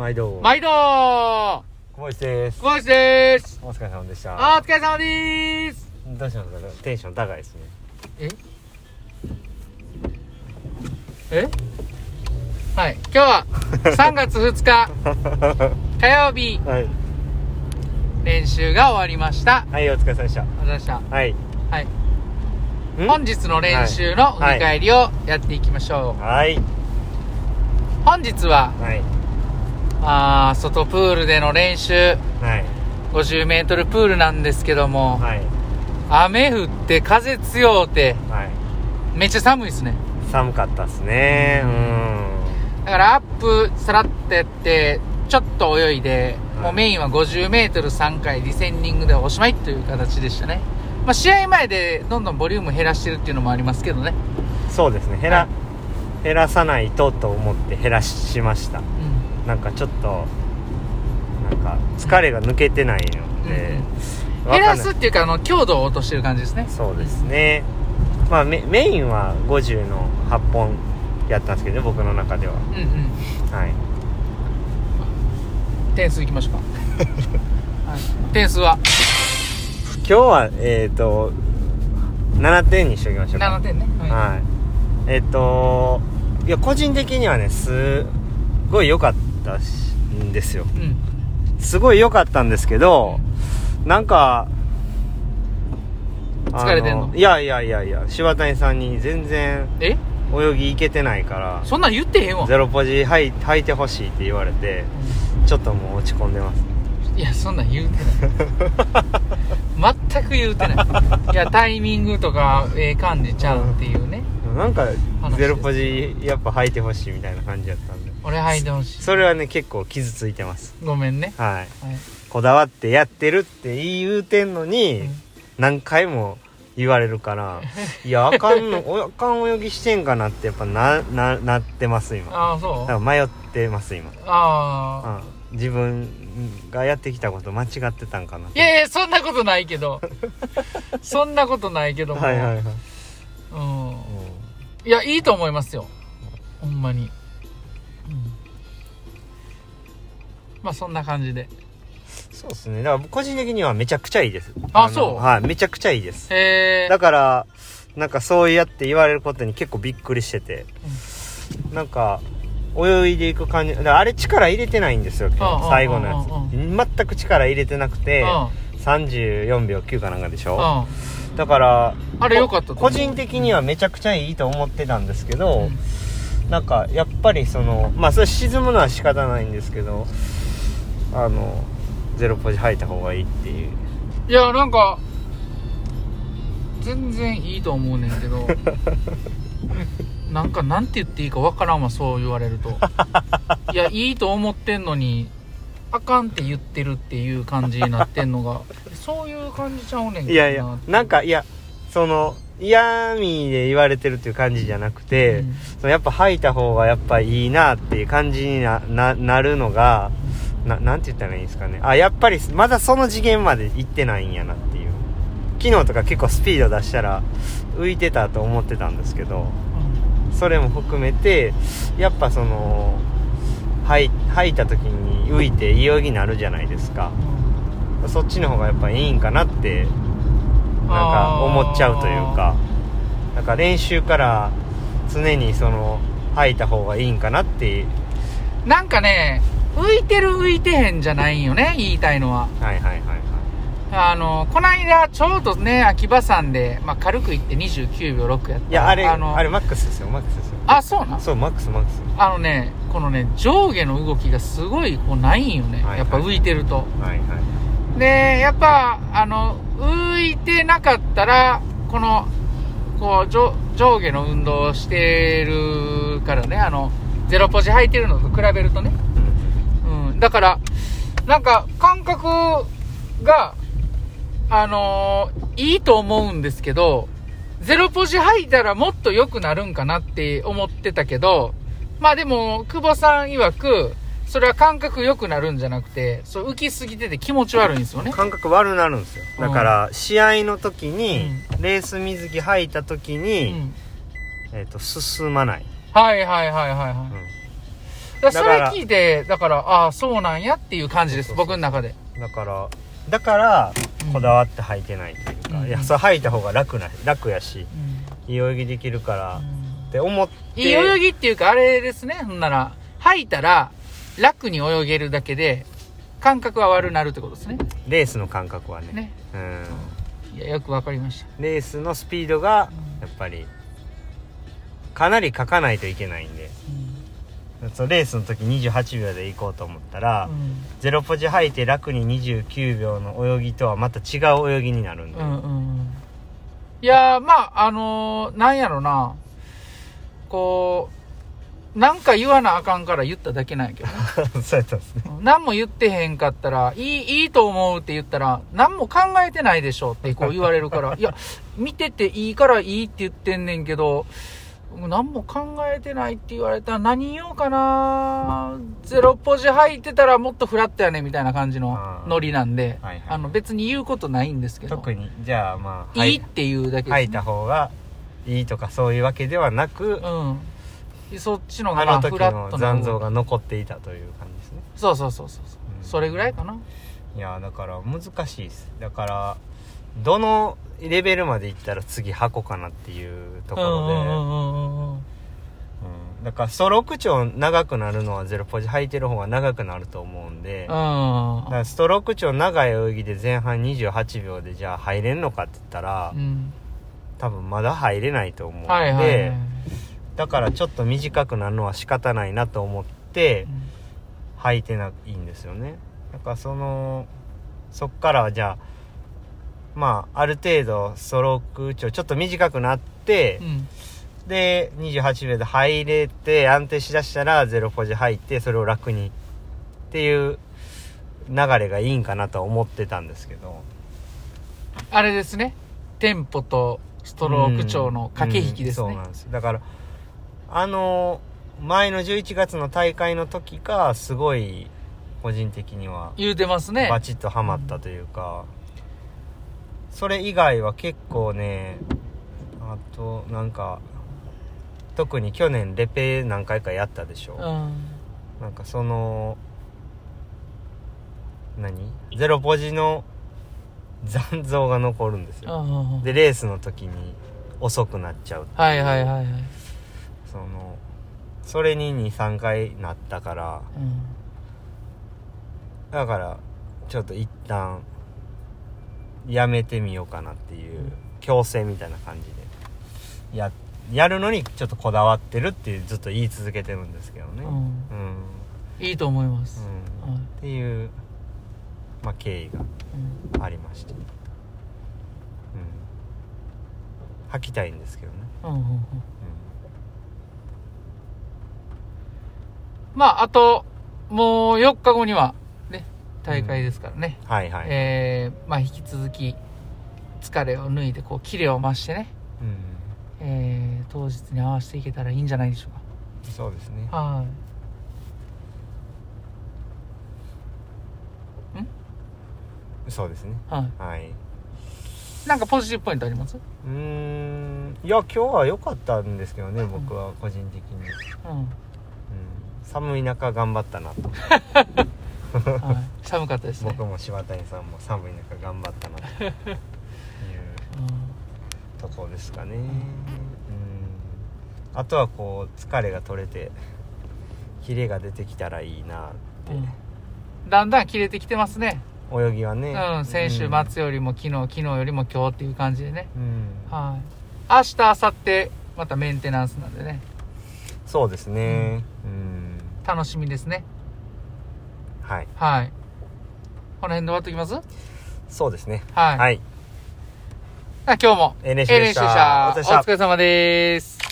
毎度。毎度。ー小林です。小林でーす。お疲れ様でした。お疲れ様でーす。どうしたんです？かテンション高いですね。え？え？はい。今日は 3月2日。火曜日。はい。練習が終わりました。はいお疲れ様でした。ありがとうございました。はい。はい。ん？本日の練習の振り返りをやっていきましょう、はい。本日ははいあー外プールでの練習。はい。50m プールなんですけども、はい。雨降って風強うて。はい。めっちゃ寒いですね。寒かったですね。うだからアップさらってやってちょっと泳いで、はい。もうメインは 50m3 回リセンディングでおしまいという形でしたね、まあ、試合前でどんどんボリューム減らしてるっていうのもありますけどね、んそうですね。減ら、はい。減らさないとと思って減らしました。うんなんかちょっとなんか疲れが抜けてないので、わかん。減らすっていうかあの強度を落としてる感じですね。そうですね。まあメメインは50の8本やったんですけどね僕の中では。うんうん。はい。点数いきましょうか、はい、点数は？今日はえっ、と7点にしておきましょうか。7点ね。はい、はい。えっ、といや個人的にはねすごい良かったしんですよ。うん。すごい良かったんですけどなんかあ疲れてんの？いやいやいやいや柴谷さんに全然え？泳ぎいけてないからそんなん言ってへんわ。ゼロポジ履い履いてほしいって言われてちょっともう落ち込んでます。いやそんなん言うてない。全く言うてない。いやタイミングとかええ感じちゃうっていうね。なんか話ですゼロポジやっぱ履いてほしいみたいな感じだったんで俺履いてほし。いそれはね結構傷ついてます。ごめんね。はい。はい。こだわってやってるって言うてんのに、うん。何回も言われるから いやあかんのおあかん泳ぎしてんかなってやっぱなななってます今。ああそう？だから迷ってます今、ああうん、自分がやってきたこと間違ってたんかな。いやいやそんなことないけど。そんなことないけども、はいはいはい、うん。うん。いやいいと思いますよ。ほんまに、まあそんな感じで。そうですね。だから個人的にはめちゃくちゃいいです。のあそう？はいめちゃくちゃいいです。へえだからなんかそうやって言われることに結構びっくりしてて、なんか泳いでいく感じあれ力入れてないんですよ最後のやつ。全く力入れてなくてう34秒9かなんかでしょ？んうん。だからあれ良かった個人的にはめちゃくちゃいいと思ってたんですけど、うん。なんかやっぱりそのまあそれ沈むのは仕方ないんですけどあのゼロポジ吐いた方がいいっていう。いやなんか全然いいと思うねんけど なんかなんて言っていいかわからんわそう言われると。いやいいと思ってんのにあかんって言ってるっていう感じになってんのがそういう感じちゃうねんけどいやいやなんかいやその嫌味で言われてるっていう感じじゃなくて、うん。そのやっぱ吐いた方がやっぱいいなっていう感じになななるのがななんて言ったらいいんですかね。あやっぱりまだその次元まで行ってないんやなっていう。昨日とか結構スピード出したら浮いてたと思ってたんですけどそれも含めてやっぱその吐い吐いた時に浮いていい泳ぎになるじゃないですか。そっちの方がやっぱいいんかなってなんか思っちゃうというか。なんか練習から常にその吐いた方がいいんかなって。なんかね浮いてる浮いてへんじゃないんよね言いたいのは。はいはいはいはい。あのこないだちょうどね秋葉山で、まあ、軽く行って29秒6やった。いやあれあのれマックスですよマックスですよ。あそうなん？そうマックスマックス。あのねこのね上下の動きがすごいこうないんよね、はいはい。やっぱ浮いてると。はいはいでやっぱあの浮いてなかったらこのこう上上下の運動をしてるからね。あのゼロポジ履いてるのと比べるとね、うん、だからなんか感覚があのーいいと思うんですけどゼロポジ履いたらもっと良くなるんかなって思ってたけどまあでも久保さん曰くそれは感覚良くなるんじゃなくてそう浮きすぎてて気持ち悪いんですよね。感覚悪なるんですよ。だから試合の時にうレース水着吐いた時うに、ん。えっと進まない、はいはいはいはいはい、うんだそれ聞いて、だから、ああ、そうなんやっていう感じです、そうそう僕の中で。だからだからうん。こだわって履いてないというか、うん。いやそれ履いた方が楽な楽やしうん。いい泳ぎできるからって思っていい泳ぎっていうか、あれですね、ほんなら、履いたら、楽に泳げるだけで、感覚は悪なるってことですね。レースの感覚はね。ね。うん。いや、よくわかりました。レースのスピードがやっぱりかなり書かないといけないんでそのレースの時28秒で行こうと思ったら、うん。ゼロポジ履いて楽に29秒の泳ぎとはまた違う泳ぎになるんで、うんうんうん。いやーまああのーなんやろな。こうなんか言わなあかんから言っただけなんやけど。ね そうやったんですね。何も言ってへんかったらいいいいと思うって言ったら何も考えてないでしょってこう言われるから。いや見てていいからいいって言ってんねんけど何も考えてないって言われたら何言おうかな。ゼロポジ入ってたらもっとフラットやねみたいな感じのノリなんで、はいはい。あの別に言うことないんですけど。特にじゃあまあい。いっていうだけ履いた方がいいとかそういうわけではなく、うん。そっちのがフラットな残像が残っていたという感じですね。そうそうそうそう。う。ん。それぐらいかな。いやだから難しいです。だからどのレベルまでいったら次箱かなっていうところで、だからストローク長長くなるのはゼロポジ履いてる方が長くなると思うんで、だからストローク長長い泳ぎで前半28秒でじゃあ入れんのかって言ったら、うん。多分まだ入れないと思うんで、はいはいはい。だからちょっと短くなるのは仕方ないなと思って履いてないんですよね。だからそのそっからはじゃあまあある程度ストローク長ちょっと短くなってう、ん。で28秒で入れて安定しだしたらゼロポジ入ってそれを楽にっていう流れがいいんかなとは思ってたんですけどあれですね。テンポとストローク調の駆け引きですねうんそうな。んですだからあの前の11月の大会の時がすごい個人的には言うてますね。バチッとハマったというか、それ以外は結構ねあとなんか特に去年レペ何回かやったでしょ、うん。なんかその何？ゼロポジの残像が残るんですようんでレースの時に遅くなっちゃうはいはいはいはい。そのそれに23回なったからうん。だからちょっと一旦やめてみようかなっていう強制みたいな感じで。ややるのにちょっとこだわってるってずっと言い続けてるんですけどね。ううん、うん。いいと思います。はい。っていう、まあ、経緯がうんありまして、うん、吐きたいんですけどね、うんうんうん。うまあ、あと、もう4日後には、ね、大会ですからね。ん、はいはい、えー、まあ、引き続き、疲れを抜いて、こう、キレを増してね、うん、えー、当日に合わせていけたらいいんじゃないでしょそうですね。うか。はい。そうですね。はい。はい。なんかポジティブポイントあります？うーん。いや今日は良かったんですけどね僕は個人的に、うん。うん、寒い中頑張ったなと はい。寒かったですね。僕も柴谷さんも寒い中頑張ったなといううんところですかねうんあとはこう疲れが取れてキレが出てきたらいいなって、うんだんだん切れてきてますね。泳ぎはねうん。先週末よりも昨日、昨日よりも今日っていう感じでね。うん、はい。明日、明後日、またメンテナンスなんでね。そうですねうん楽しみですね。はい。はい。この辺で終わっておきます？そうですね。はい。はい。あ今日も。NHK でした。お疲れ様です。